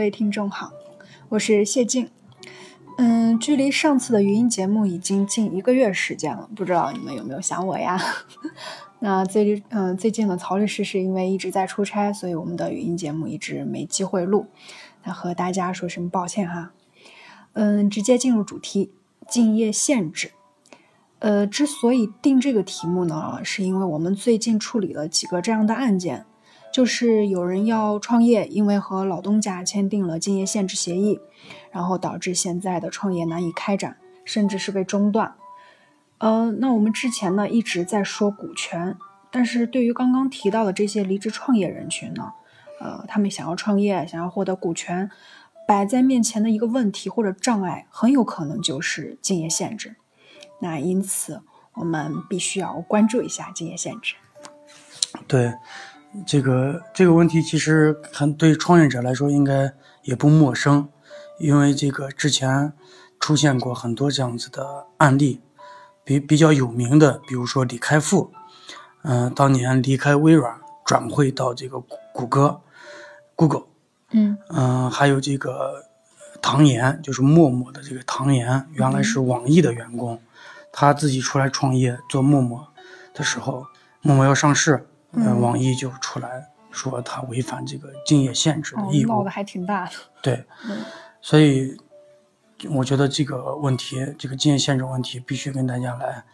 各位听众好，我是谢静。嗯，距离上次的语音节目已经近一个月时间了，不知道你们有没有想我呀？那最嗯最近呢，曹律师是因为一直在出差，所以我们的语音节目一直没机会录，那和大家说声抱歉哈。嗯，直接进入主题，竞业限制。呃，之所以定这个题目呢，是因为我们最近处理了几个这样的案件。就是有人要创业，因为和老东家签订了竞业限制协议，然后导致现在的创业难以开展，甚至是被中断。呃，那我们之前呢一直在说股权，但是对于刚刚提到的这些离职创业人群呢，呃，他们想要创业，想要获得股权，摆在面前的一个问题或者障碍，很有可能就是竞业限制。那因此，我们必须要关注一下竞业限制。对。这个这个问题其实很对创业者来说应该也不陌生，因为这个之前出现过很多这样子的案例，比比较有名的，比如说李开复，嗯，当年离开微软转会到这个谷歌，Google，嗯嗯，还有这个唐岩，就是陌陌的这个唐岩，原来是网易的员工，他自己出来创业做陌陌的时候，陌陌要上市。嗯，网易就出来说他违反这个竞业限制的义务，闹得还挺大的。对，所以我觉得这个问题，这个竞业限制问题，必须跟大家来，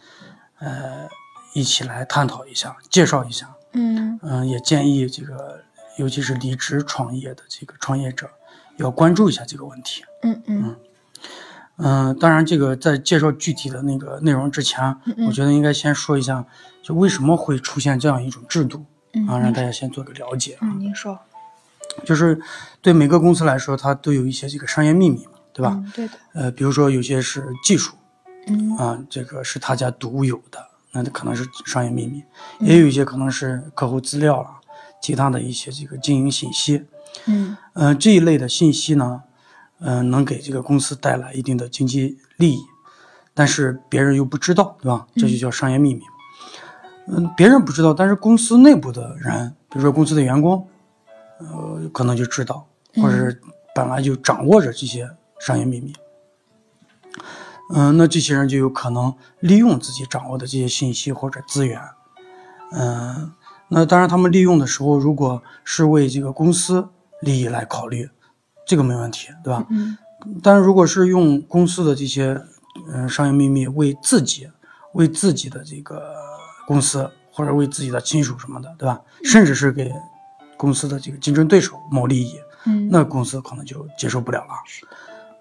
呃，一起来探讨一下，介绍一下。嗯嗯，也建议这个，尤其是离职创业的这个创业者，要关注一下这个问题。嗯嗯嗯，当然，这个在介绍具体的那个内容之前，我觉得应该先说一下。就为什么会出现这样一种制度啊？让大家先做个了解。嗯，您说，就是对每个公司来说，它都有一些这个商业秘密嘛，对吧？对的。呃，比如说有些是技术，嗯啊，这个是他家独有的，那可能是商业秘密；也有一些可能是客户资料了，其他的一些这个经营信息。嗯呃，这一类的信息呢，嗯，能给这个公司带来一定的经济利益，但是别人又不知道，对吧？这就叫商业秘密。嗯，别人不知道，但是公司内部的人，比如说公司的员工，呃，可能就知道，或者是本来就掌握着这些商业秘密。嗯，那这些人就有可能利用自己掌握的这些信息或者资源。嗯，那当然，他们利用的时候，如果是为这个公司利益来考虑，这个没问题，对吧？嗯。但是如果是用公司的这些嗯商业秘密为自己，为自己的这个。公司或者为自己的亲属什么的，对吧？甚至是给公司的这个竞争对手谋利益，嗯，那公司可能就接受不了了。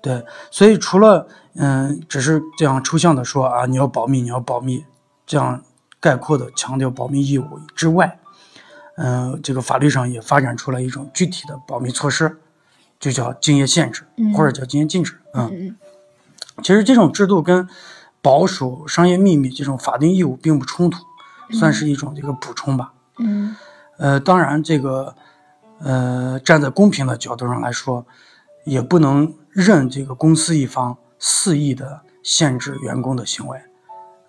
对，所以除了嗯，只是这样抽象的说啊，你要保密，你要保密，这样概括的强调保密义务之外，嗯，这个法律上也发展出来一种具体的保密措施，就叫竞业限制，或者叫竞业禁止。嗯，其实这种制度跟保守商业秘密这种法定义务并不冲突。算是一种这个补充吧，嗯，呃，当然这个，呃，站在公平的角度上来说，也不能任这个公司一方肆意的限制员工的行为，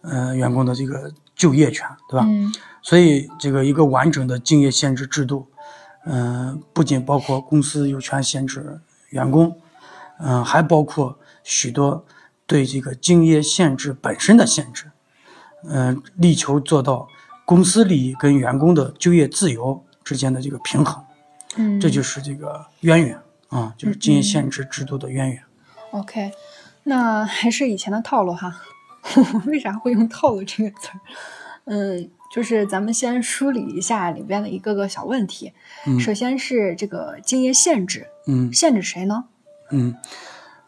呃，员工的这个就业权，对吧？嗯，所以这个一个完整的竞业限制制度，嗯，不仅包括公司有权限制员工，嗯，还包括许多对这个竞业限制本身的限制。嗯，力求做到公司利益跟员工的就业自由之间的这个平衡，嗯，这就是这个渊源啊，就是竞业限制制度的渊源。OK，那还是以前的套路哈。为啥会用“套路”这个词儿？嗯，就是咱们先梳理一下里边的一个个小问题。嗯，首先是这个竞业限制，嗯，限制谁呢？嗯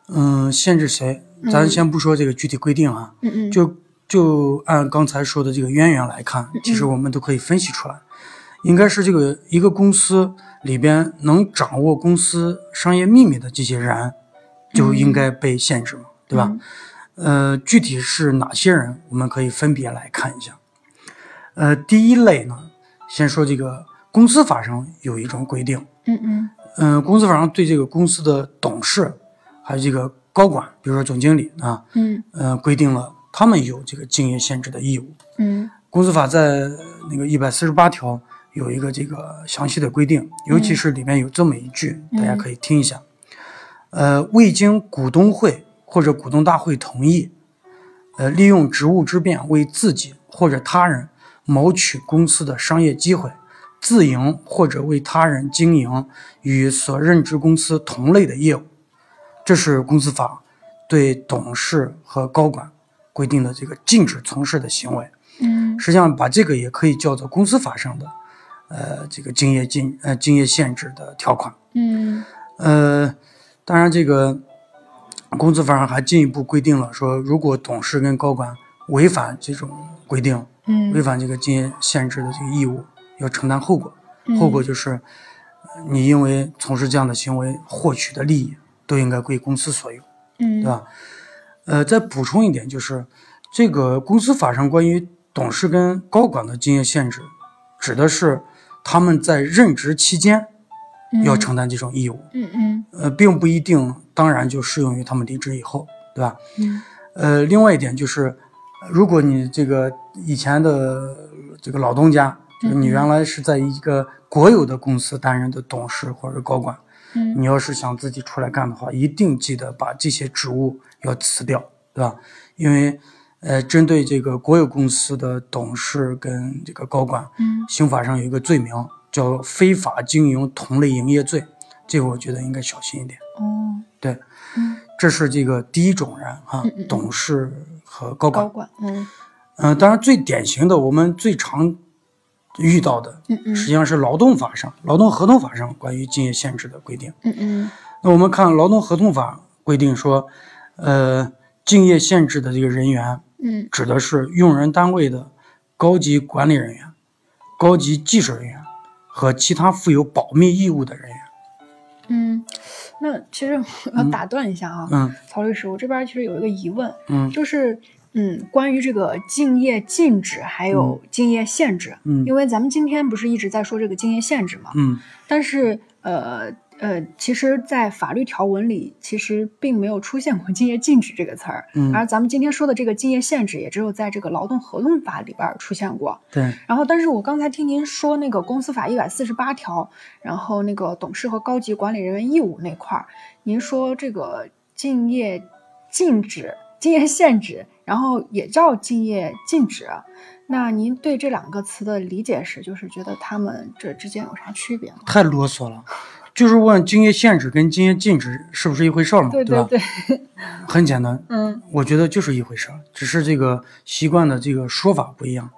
嗯，限制谁？咱先不说这个具体规定啊，嗯嗯，就。就按刚才说的这个渊源来看，其实我们都可以分析出来，应该是这个一个公司里边能掌握公司商业秘密的这些人，就应该被限制嘛，对吧？呃，具体是哪些人，我们可以分别来看一下。呃，第一类呢，先说这个公司法上有一种规定，嗯嗯，嗯，公司法上对这个公司的董事还有这个高管，比如说总经理啊，嗯，呃，规定了。他们有这个竞业限制的义务。嗯，公司法在那个一百四十八条有一个这个详细的规定，尤其是里面有这么一句，大家可以听一下：呃，未经股东会或者股东大会同意，呃，利用职务之便为自己或者他人谋取公司的商业机会，自营或者为他人经营与所任职公司同类的业务，这是公司法对董事和高管规定的这个禁止从事的行为。嗯实际上，把这个也可以叫做公司法上的，呃，这个竞业禁呃竞业限制的条款。嗯呃，当然，这个公司法上还进一步规定了，说如果董事跟高管违反这种规定，违嗯反这个禁业限制的这个义务，要承担后果。嗯后果就是，呃你因为从事这样的行为获取的利益，都应该归公司所有。嗯对吧？呃，再补充一点，就是这个公司法上关于董事跟高管的竞业限制，指的是他们在任职期间要承担这种义务，嗯嗯呃，并不一定，当然就适用于他们离职以后，对吧？嗯呃，另外一点就是，如果你这个以前的这个老东家，就是你原来是在一个国有的公司担任的董事或者高管，嗯。你要是想自己出来干的话，一定记得把这些职务要辞掉，对吧？因为，呃，针对这个国有公司的董事跟这个高管，嗯。刑法上有一个罪名叫非法经营同类营业罪，这个我觉得应该小心一点。哦。对，嗯。这是这个第一种人啊嗯嗯嗯，董事和高管高。管嗯嗯、当然最典型的，我们最常遇到的，嗯嗯实际上是劳动法上、劳动合同法上关于竞业限制的规定。嗯嗯那我们看劳动合同法规定说，呃，竞业限制的这个人员嗯指的是用人单位的高级管理人员、高级技术人员和其他负有保密义务的人员。嗯，那其实我要打断一下啊，嗯。曹律师，我这边其实有一个疑问，嗯。就是嗯，关于这个竞业禁止还有竞业限制，嗯。因为咱们今天不是一直在说这个竞业限制嘛，嗯。但是呃呃，其实，在法律条文里，其实并没有出现过 “竞业禁止”这个词儿，嗯，而咱们今天说的这个竞业限制，也只有在这个劳动合同法里边儿出现过。对，然后，但是我刚才听您说那个公司法一百四十八条，然后那个董事和高级管理人员义务那块儿，您说这个竞业禁止、竞业限制，然后也叫竞业禁止，那您对这两个词的理解是，就是觉得他们这之间有啥区别吗？太啰嗦了。就是问竞业限制跟竞业禁止是不是一回事儿嘛？对吧？对，很简单，嗯，我觉得就是一回事儿，只是这个习惯的这个说法不一样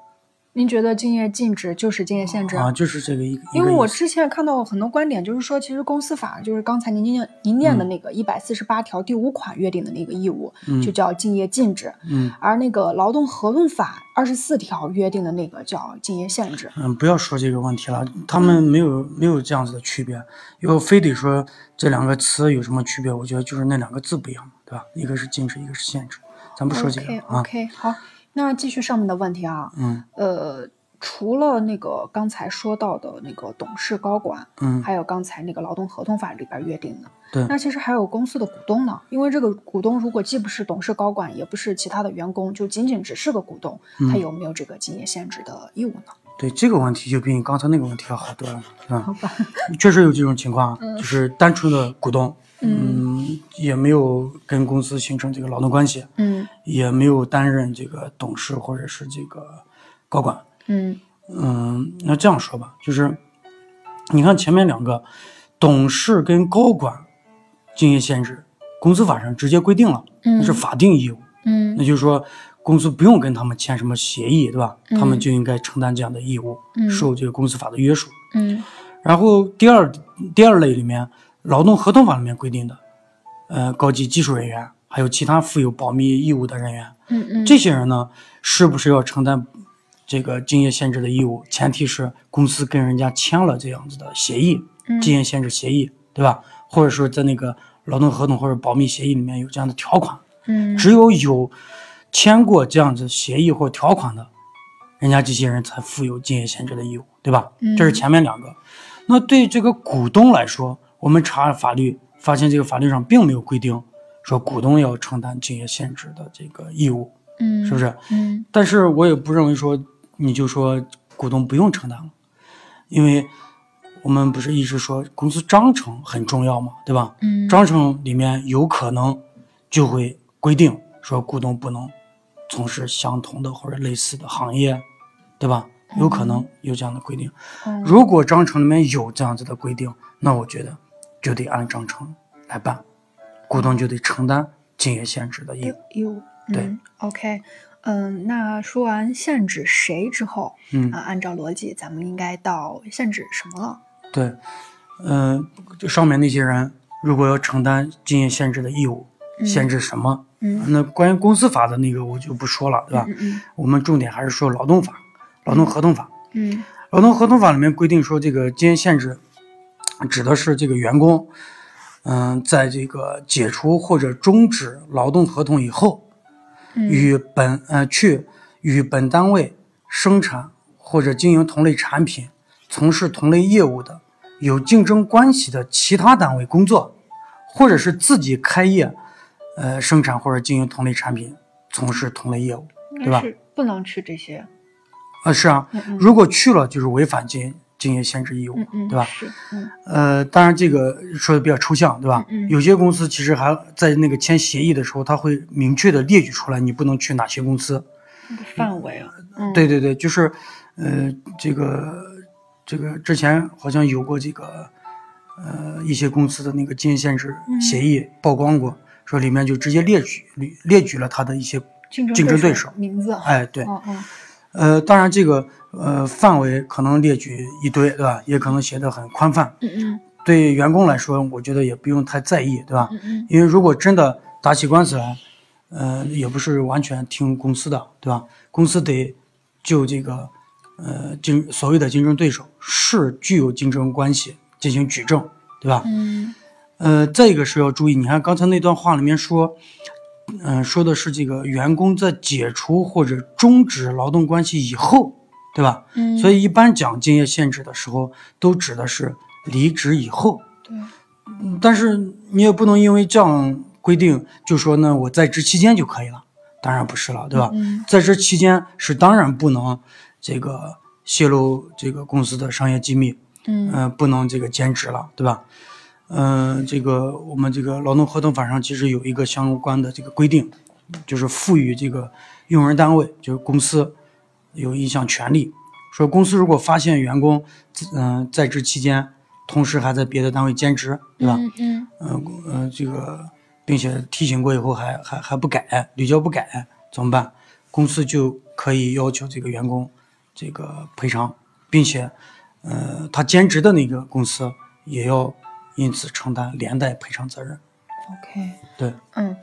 您觉得竞业禁止就是竞业限制？啊，就是这个一个。因为我之前看到很多观点，就是说，其实公司法就是刚才您念您念的那个一百四十八条第五款约定的那个义务，嗯就叫竞业禁止，嗯而那个劳动合同法二十四条约定的那个叫竞业限制。嗯，不要说这个问题了，他们没有没有这样子的区别。要非得说这两个词有什么区别，我觉得就是那两个字不一样，对吧？一个是禁止，一个是限制。咱不说这个。OK，好，那继续上面的问题啊，嗯。呃，除了那个刚才说到的那个董事、高管，嗯，还有刚才那个劳动合同法里边约定的，对。那其实还有公司的股东呢，因为这个股东如果既不是董事、高管，也不是其他的员工，就仅仅只是个股东，他嗯有没有这个竞业限制的义务呢？对这个问题就比你刚才那个问题要好多了，是吧？好吧，确实有这种情况，就是单纯的股东，嗯。嗯，也没有跟公司形成这个劳动关系，嗯。也没有担任这个董事或者是这个高管。嗯。嗯，那这样说吧，就是你看前面两个，董事跟高管竞业限制，公司法上直接规定了，那嗯是法定义务，嗯。那就是说公司不用跟他们签什么协议，对吧？嗯。他们就应该承担这样的义务，嗯。受这个公司法的约束。嗯。然后第二第二类里面，劳动合同法里面规定的，呃，高级技术人员还有其他负有保密义务的人员，嗯嗯，这些人呢，是不是要承担这个竞业限制的义务？前提是公司跟人家签了这样子的协议，嗯竞业限制协议，对吧？或者说在那个劳动合同或者保密协议里面有这样的条款，嗯只有有签过这样子协议或条款的，人家这些人才负有竞业限制的义务，对吧？嗯这是前面两个。那对这个股东来说，我们查法律发现，这个法律上并没有规定说股东要承担竞业限制的这个义务，嗯是不是？嗯但是我也不认为说你就说股东不用承担了，因为我们不是一直说公司章程很重要嘛？对吧？嗯章程里面有可能就会规定说股东不能从事相同的或者类似的行业，对吧？有可能有这样的规定。嗯如果章程里面有这样子的规定，那我觉得就得按章程来办，股东就得承担竞业限制的义务。有对嗯，OK，嗯，那说完限制谁之后，嗯啊，按照逻辑，咱们应该到限制什么了？对，嗯、就上面那些人如果要承担竞业限制的义务，限制什么？嗯那关于公司法的那个我就不说了，对吧？嗯嗯我们重点还是说劳动法、劳动合同法。嗯劳动合同法里面规定说，这个竞业限制指的是这个员工，嗯、在这个解除或者终止劳动合同以后，嗯与本呃去与本单位生产或者经营同类产品、从事同类业务的有竞争关系的其他单位工作，或者是自己开业，呃生产或者经营同类产品、从事同类业务，对吧？不能去这些，啊是啊，嗯嗯。如果去了就是违反竞竞业限制义务，对吧？呃，当然这个说的比较抽象，对吧？有些公司其实还在那个签协议的时候，他会明确的列举出来，你不能去哪些公司。范围啊，嗯，对对对，就是，呃，这个这个之前好像有过这个，呃，一些公司的那个竞业限制嗯协议曝光过，说里面就直接列举列列举了他的一些，竞争对手名字，哎，对，呃，当然这个呃范围可能列举一堆，对吧？也可能写的很宽泛，嗯嗯对员工来说，我觉得也不用太在意，对吧？嗯嗯因为如果真的打起官司来，呃，也不是完全听公司的，对吧？公司得就这个呃竞所谓的竞争对手是具有竞争关系进行举证，对吧？嗯呃，再一个是要注意，你看刚才那段话里面说，嗯、说的是这个员工在解除或者终止劳动关系以后，对吧？嗯，所以一般讲竞业限制的时候，都指的是离职以后。对，嗯但是你也不能因为这样规定就说呢我在职期间就可以了，当然不是了，对吧？嗯在职期间是当然不能这个泄露这个公司的商业机密，嗯嗯、不能这个兼职了，对吧？嗯、这个我们这个劳动合同法上其实有一个相关的这个规定，就是赋予这个用人单位，就是公司有一项权利，说公司如果发现员工嗯、在职期间同时还在别的单位兼职，对吧？嗯嗯嗯呃，这个，并且提醒过以后还还还不改，屡教不改，怎么办？公司就可以要求这个员工这个赔偿，并且，呃，他兼职的那个公司也要因此承担连带赔偿责任。，OK，对，嗯，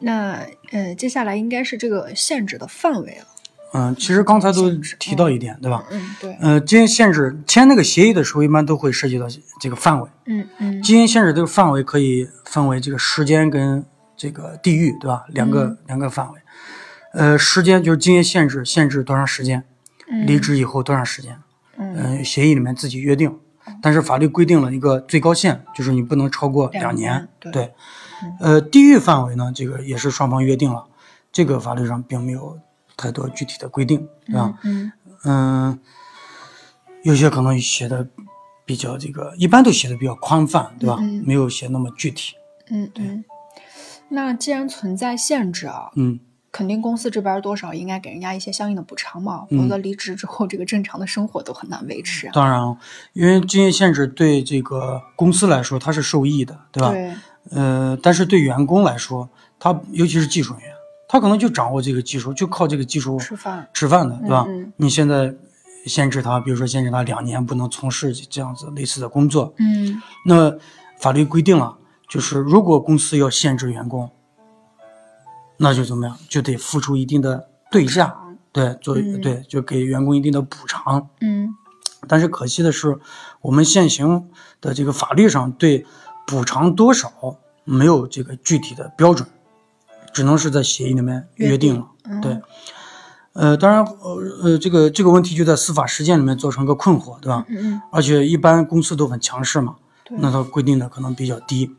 那呃，接下来应该是这个限制的范围了，嗯，其实刚才都提到一点，对吧？嗯对，呃，经营限制签那个协议的时候，一般都会涉及到这个范围。嗯嗯。经营限制这个范围可以分为这个时间跟这个地域，对吧？两个、两个范围。呃，时间就是经营限制，限制多长时间，嗯。离职以后多长时间，嗯。嗯、协议里面自己约定，但是法律规定了一个最高限，就是你不能超过两两年对对，呃，地域范围呢，这个也是双方约定了，这个法律上并没有太多具体的规定，对吧？嗯嗯，有些可能写的比较这个，一般都写的比较宽泛，对吧？嗯嗯没有写那么具体。嗯对，那既然存在限制啊，嗯，肯定公司这边多少应该给人家一些相应的补偿嘛，嗯否则离职之后这个正常的生活都很难维持啊。当然啊，因为经营限制对这个公司来说它是受益的，对吧？对，呃，但是对员工来说，他尤其是技术人员，他可能就掌握这个技术，就靠这个技术吃饭，吃饭的，对吧？嗯嗯你现在限制他，比如说限制他两年不能从事这样子类似的工作，嗯那法律规定了，就是如果公司要限制员工，那就怎么样，就得付出一定的对价，对，做、嗯对，就给员工一定的补偿。嗯但是可惜的是，我们现行的这个法律上对补偿多少没有这个具体的标准，只能是在协议里面约定了。嗯对，呃，当然，呃呃，这个这个问题就在司法实践里面造成个困惑，对吧？嗯而且一般公司都很强势嘛，那它规定的可能比较低，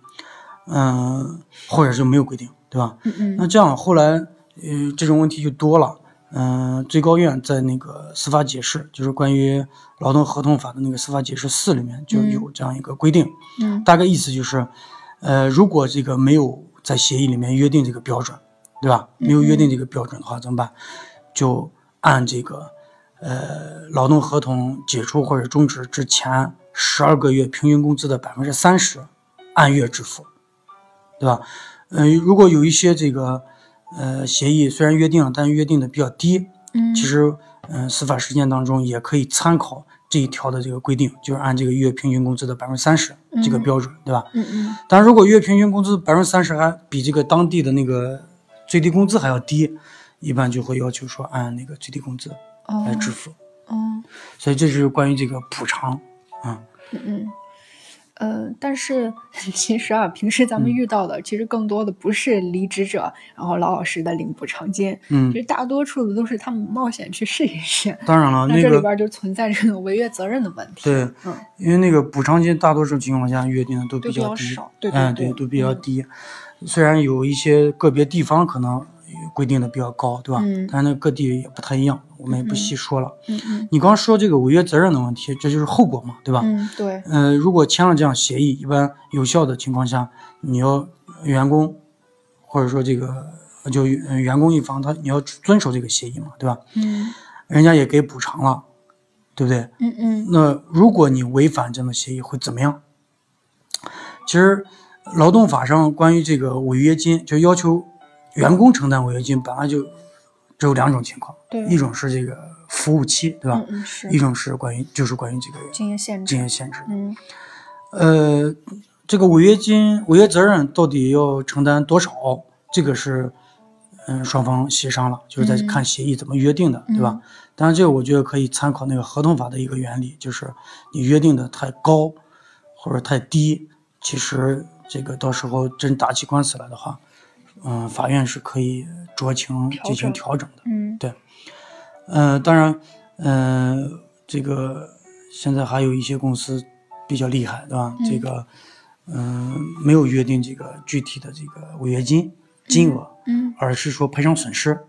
嗯、或者是没有规定，对吧？嗯嗯那这样后来，呃，这种问题就多了，嗯、最高院在那个司法解释，就是关于劳动合同法的那个司法解释四里面就有这样一个规定，嗯大概意思就是，呃，如果这个没有在协议里面约定这个标准，对吧？没有约定这个标准的话，怎么办？就按这个呃劳动合同解除或者终止之前十二个月平均工资的百分之三十按月支付，对吧？嗯、如果有一些这个呃协议虽然约定了，但约定的比较低，嗯其实嗯、司法实践当中也可以参考这一条的这个规定，就是按这个月平均工资的百分之三十这个标准，对吧？嗯嗯但如果月平均工资百分之三十还比这个当地的那个最低工资还要低，一般就会要求说按那个最低工资哦来支付。哦所以这是关于这个补偿啊。嗯嗯。呃，但是 其实啊，平时咱们嗯遇到的，其实更多的不是离职者，然后老老实的领补偿金，嗯其，实大多数的都是他们冒险去试一试。当然了，那那个这里边就存在这种违约责任的问题。对，嗯，因为那个补偿金大多数情况下约定的都都比较比较低，少对对嗯，对都比较嗯低。虽然有一些个别地方可能规定的比较高，对吧？嗯但是那各地也不太一样，我们也不嗯细说了。嗯嗯你刚说这个违约责任的问题，这就是后果嘛，对吧？嗯，对，呃，如果签了这样协议，一般有效的情况下，你要员工或者说这个就呃员工一方他你要遵守这个协议嘛，对吧？嗯人家也给补偿了，对不对？嗯嗯那如果你违反这样的协议会怎么样？其实劳动法上关于这个违约金，就要求员工承担违约金，本来就只有两种情况，对一种是这个服务期，对吧？一种是关于就是关于这个经营限制经。营限制。嗯呃，这个违约金、违约责任到底要承担多少？这个是，嗯，双方协商了，就是在嗯看协议怎么约定的，对吧嗯？当然，这个我觉得可以参考那个合同法的一个原理，就是你约定的太高或者太低，其实这个到时候真打起官司来的话，嗯、法院是可以酌情进行调整的。嗯呃，当然，呃，这个现在还有一些公司比较厉害，对吧？这个，嗯、没有约定这个具体的这个违约金金额，嗯而是说赔偿损失，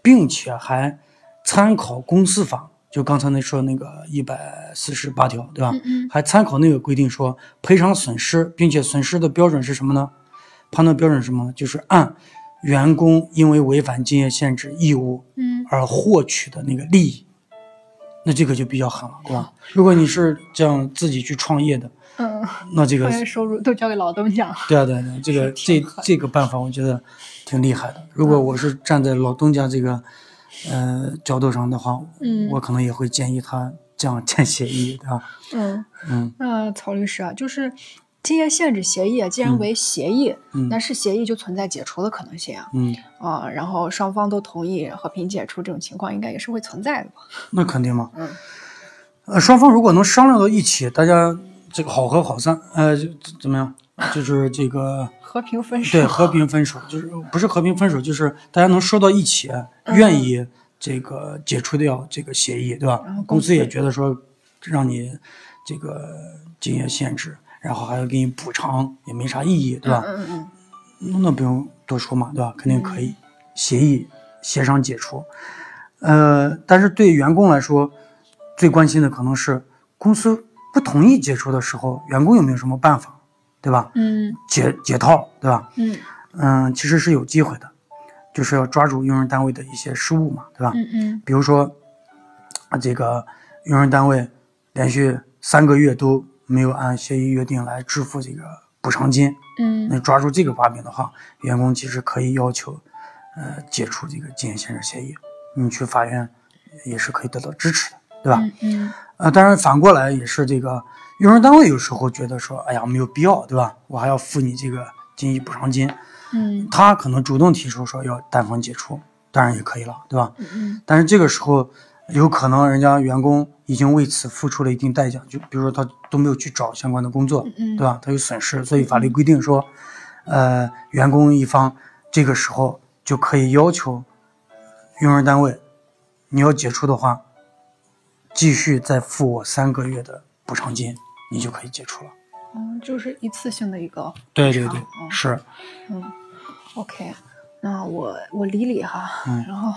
并且还参考公司法，就刚才那说那个一百四十八条，对吧？嗯嗯还参考那个规定说赔偿损失，并且损失的标准是什么呢？判断标准是什么？就是按员工因为违反竞业限制义务嗯而获取的那个利益，那这个就比较狠了，对吧？如果你是这样自己去创业的，嗯，那这个收入都交给老东家。对啊对啊对啊，这个这这个办法我觉得挺厉害的。如果我是站在老东家这个呃角度上的话，嗯我可能也会建议他这样 签协议，对吧？嗯，嗯那曹律师啊，就是竞业限制协议啊，既然嗯为协议，嗯那是协议就存在解除的可能性啊。嗯，啊，然后双方都同意和平解除这种情况，应该也是会存在的吧？那肯定嘛。嗯呃，双方如果能商量到一起，大家这个好合好散，呃，就怎么样？就是这个 和平分手。对和平分手，就是不是和平分手，就是大家能说到一起，嗯愿意这个解除掉这个协议，对吧然后？公司也觉得说让你这个竞业限制，然后还要给你补偿，也没啥意义，对吧？嗯嗯那那不用多说嘛，对吧？肯定可以协议协商解除。呃，但是对员工来说，最关心的可能是公司不同意解除的时候，员工有没有什么办法，对吧？嗯解解套，对吧？嗯嗯，其实是有机会的，就是要抓住用人单位的一些失误嘛，对吧？嗯嗯比如说，啊，这个用人单位连续三个月都没有按协议约定来支付这个补偿金，嗯那抓住这个把柄的话，员工其实可以要求，呃，解除这个竞业限制协议，你去法院也是可以得到支持的，对吧？嗯嗯呃，当然反过来也是这个用人单位有时候觉得说，哎呀没有必要，对吧？我还要付你这个经济补偿金，嗯他可能主动提出说要单方解除，当然也可以了，对吧？嗯但是这个时候有可能人家员工已经为此付出了一定代价，就比如说他都没有去找相关的工作，嗯对吧？他有损失，所以法律规定说，呃，员工一方这个时候就可以要求用人单位，你要解除的话，继续再付我三个月的补偿金，你就可以解除了。嗯，就是一次性的一个对对对，嗯。是，嗯，OK，那我我理理哈，嗯。然后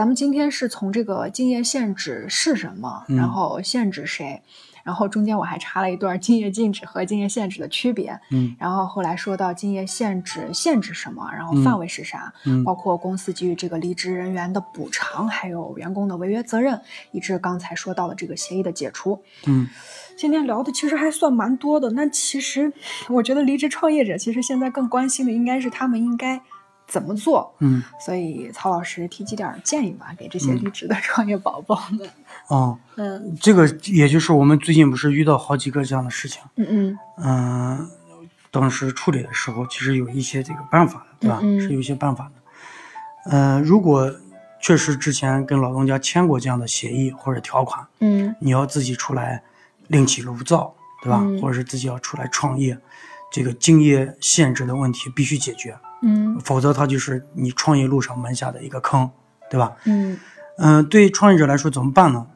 咱们今天是从这个竞业限制是什么，嗯然后限制谁，然后中间我还插了一段竞业禁止和竞业限制的区别，嗯然后后来说到竞业限制限制什么，然后范围是啥，嗯包括公司给予这个离职人员的补偿，还有员工的违约责任，以致刚才说到的这个协议的解除。嗯今天聊的其实还算蛮多的。那其实我觉得离职创业者其实现在更关心的应该是他们应该怎么做。嗯所以曹老师提几点建议吧，给这些离职的创业宝宝们。哦，嗯这个也就是我们最近不是遇到好几个这样的事情，嗯嗯嗯、当时处理的时候，其实有一些这个办法的，对吧？嗯嗯是有一些办法的。呃，如果确实之前跟老东家签过这样的协议或者条款，嗯你要自己出来另起炉灶，对吧？嗯或者是自己要出来创业，这个竞业限制的问题必须解决，嗯否则它就是你创业路上埋下的一个坑，对吧？嗯嗯、对创业者来说怎么办呢？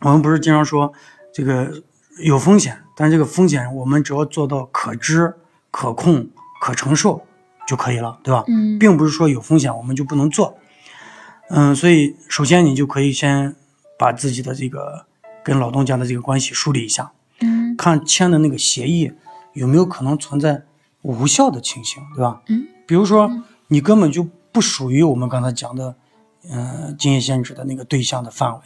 我们不是经常说这个有风险，但是这个风险我们只要做到可知、可控、可承受就可以了，对吧？嗯并不是说有风险我们就不能做。嗯，所以首先你就可以先把自己的这个跟老东家的这个关系梳理一下，嗯看签的那个协议有没有可能存在无效的情形，对吧？嗯，比如说你根本就不属于我们刚才讲的，嗯、竞业限制的那个对象的范围，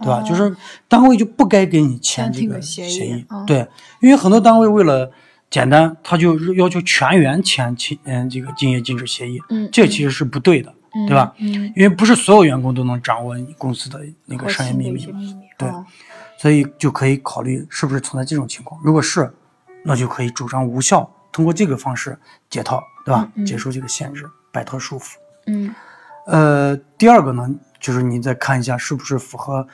对吧？哦就是单位就不该给你签签这个这个协协议，对，因为很多单位为了简单，他就要求全员签签嗯这个竞业禁止协议，嗯这其实是不对的，对吧？嗯，因为不是所有员工都能掌握你公司的那个商业秘密。对哦所以就可以考虑是不是存在这种情况。如果是，那就可以主张无效，通过这个方式解套，对吧？解除这个限制，摆脱束缚。嗯呃，第二个呢，就是你再看一下是不是符合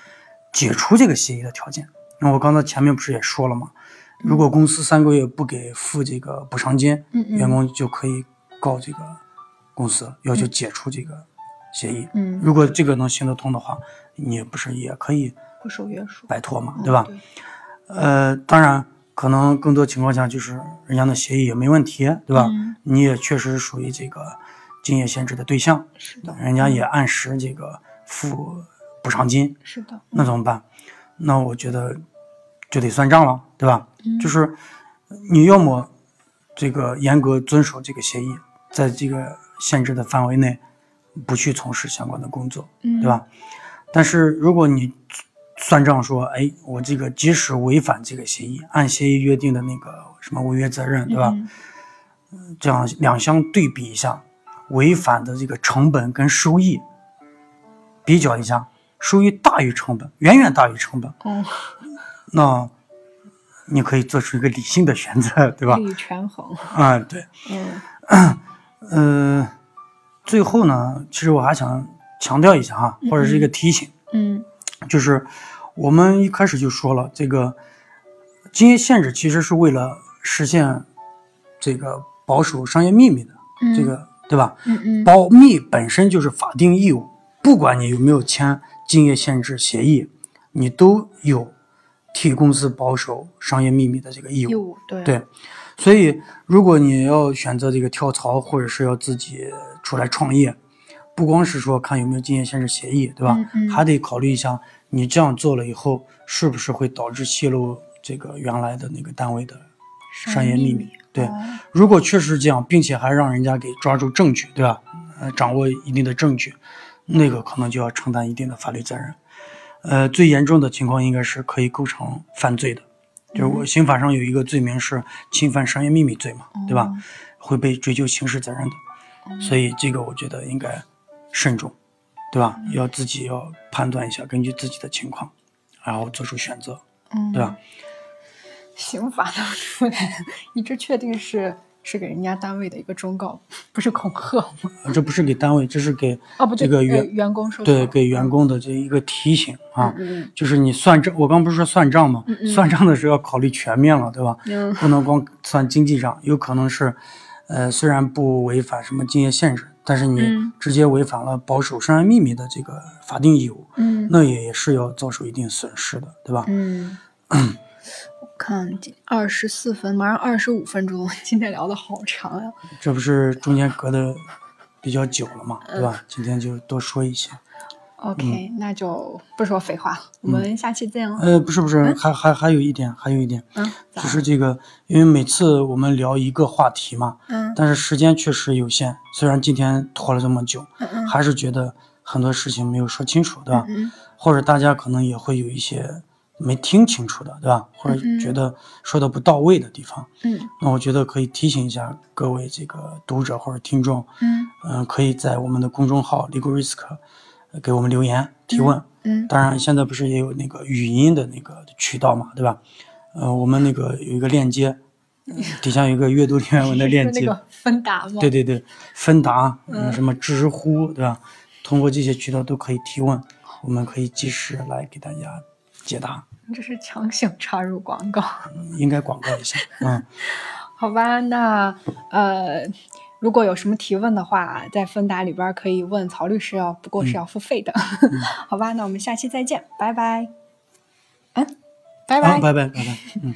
解除这个协议的条件。那我刚才前面不是也说了吗？如果公司三个月不给付这个补偿金，嗯嗯员工就可以告这个公司，要求解除这个协议。嗯，如果这个能行得通的话，你不是也可以不受约束，摆脱嘛，嗯对吧？呃，当然，可能更多情况下就是人家的协议也没问题，对吧？嗯你也确实属于这个竞业限制的对象，是的，人家也按时这个付补偿金，是的，那怎么办？那我觉得就得算账了，对吧？嗯就是你要么这个严格遵守这个协议，在这个限制的范围内不去从事相关的工作，嗯对吧？但是如果你算账说，哎，我这个即使违反这个协议，按协议约定的那个什么违约责任，对吧？嗯这样两相对比一下，违反的这个成本跟收益比较一下，收益大于成本，远远大于成本，哦，那你可以做出一个理性的选择，对吧？利益权衡，啊、对，嗯 呃，最后呢，其实我还想强调一下哈，或者是一个提醒，嗯就是我们一开始就说了，这个竞业限制其实是为了实现这个保守商业秘密的，嗯这个对吧？嗯嗯保密本身就是法定义务，不管你有没有签竞业限制协议，你都有替公司保守商业秘密的这个义务。义务对对，所以如果你要选择这个跳槽，或者是要自己出来创业，不光是说看有没有竞业限制协议，对吧？嗯嗯还得考虑一下，你这样做了以后，是不是会导致泄露这个原来的那个单位的商业秘密？对，哦如果确实是这样，并且还让人家给抓住证据，对吧？呃，掌握一定的证据，那个可能就要承担一定的法律责任。呃，最严重的情况应该是可以构成犯罪的，就是我刑法上有一个罪名是侵犯商业秘密罪嘛，对吧？会被追究刑事责任的。所以这个我觉得应该慎重，对吧？要自己要判断一下，根据自己的情况，然后做出选择，嗯对吧？刑法都出来，你这确定是是给人家单位的一个忠告，不是恐吓吗？呃这不是给单位，这是给哦，不这个员员工说对给员工的这一个提醒啊，嗯嗯就是你算账，我刚不是说算账吗？算账的时候要考虑全面了，对吧？嗯不能光算经济账，有可能是，呃，虽然不违反什么竞业限制，但是你嗯直接违反了保守商业秘密的这个法定义务，嗯那也是要遭受一定损失的，对吧？嗯，我 看二十四分，马上二十五分钟，今天聊的好长呀、这不是中间隔的比较久了嘛，对吧？嗯今天就多说一些。OK，、那就不说废话，我们下期见了。呃，不是不是，还还还有一点，还有一点，嗯，就是这个，因为每次我们聊一个话题嘛，嗯。但是时间确实有限，虽然今天拖了这么久，嗯嗯。还是觉得很多事情没有说清楚，对吧？嗯或者大家可能也会有一些没听清楚的，对吧？或者觉得说的不到位的地方，嗯。那我觉得可以提醒一下各位这个读者或者听众，嗯。嗯、可以在我们的公众号 Legal Risk 呃给我们留言提问。嗯当然，现在不是也有那个语音的那个渠道嘛，对吧？呃，我们那个有一个链接，呃 底下有一个阅读原文的链接，是 那个芬达吗？对对对，芬达，嗯，什么知乎，对吧？通过这些渠道都可以提问，我们可以及时来给大家解答。这是强行插入广告。应该广告一下，嗯，好吧，那呃，如果有什么提问的话，在芬达里边可以问曹律师哦，不过是要付费的。好吧，那我们下期再见，拜拜。嗯，拜拜。拜拜，拜拜，嗯。